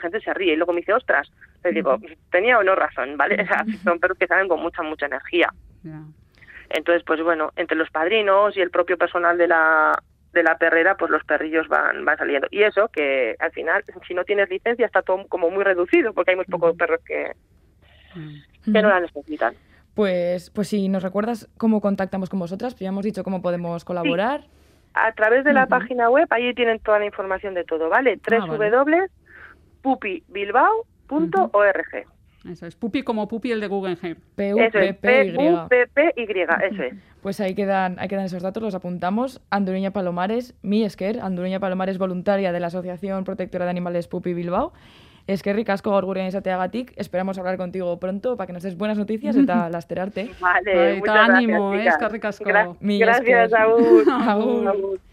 gente se ríe y luego me dice, ostras, le digo, tenía o no razón, ¿vale? O sea, son perros que salen con mucha, mucha energía. Entonces, pues bueno, entre los padrinos y el propio personal de la de la perrera, pues los perrillos van, van saliendo. Y eso, que al final, si no tienes licencia, está todo como muy reducido, porque hay muy pocos perros que, que no la necesitan. Pues, pues si nos recuerdas cómo contactamos con vosotras, pues ya hemos dicho cómo podemos colaborar. A través de la página web, ahí tienen toda la información de todo, ¿vale? Ah, www.pupibilbao.org. Eso es, Pupi como Pupi el de Guggenheim. P-U-P-P-Y. Eso es. Pues ahí quedan, ahí quedan esos datos, los apuntamos. Andureña Palomares, mi Esker, Andureña Palomares voluntaria de la Asociación Protectora de Animales Pupi Bilbao. Es que ricasco gaur gurean izateagatik, esperamos hablar contigo pronto para que nos des buenas noticias eta lasterarte. Vale, muchas ánimo, gracias, eh, es que ricasco. Gra gracias, Agur. agur. agur.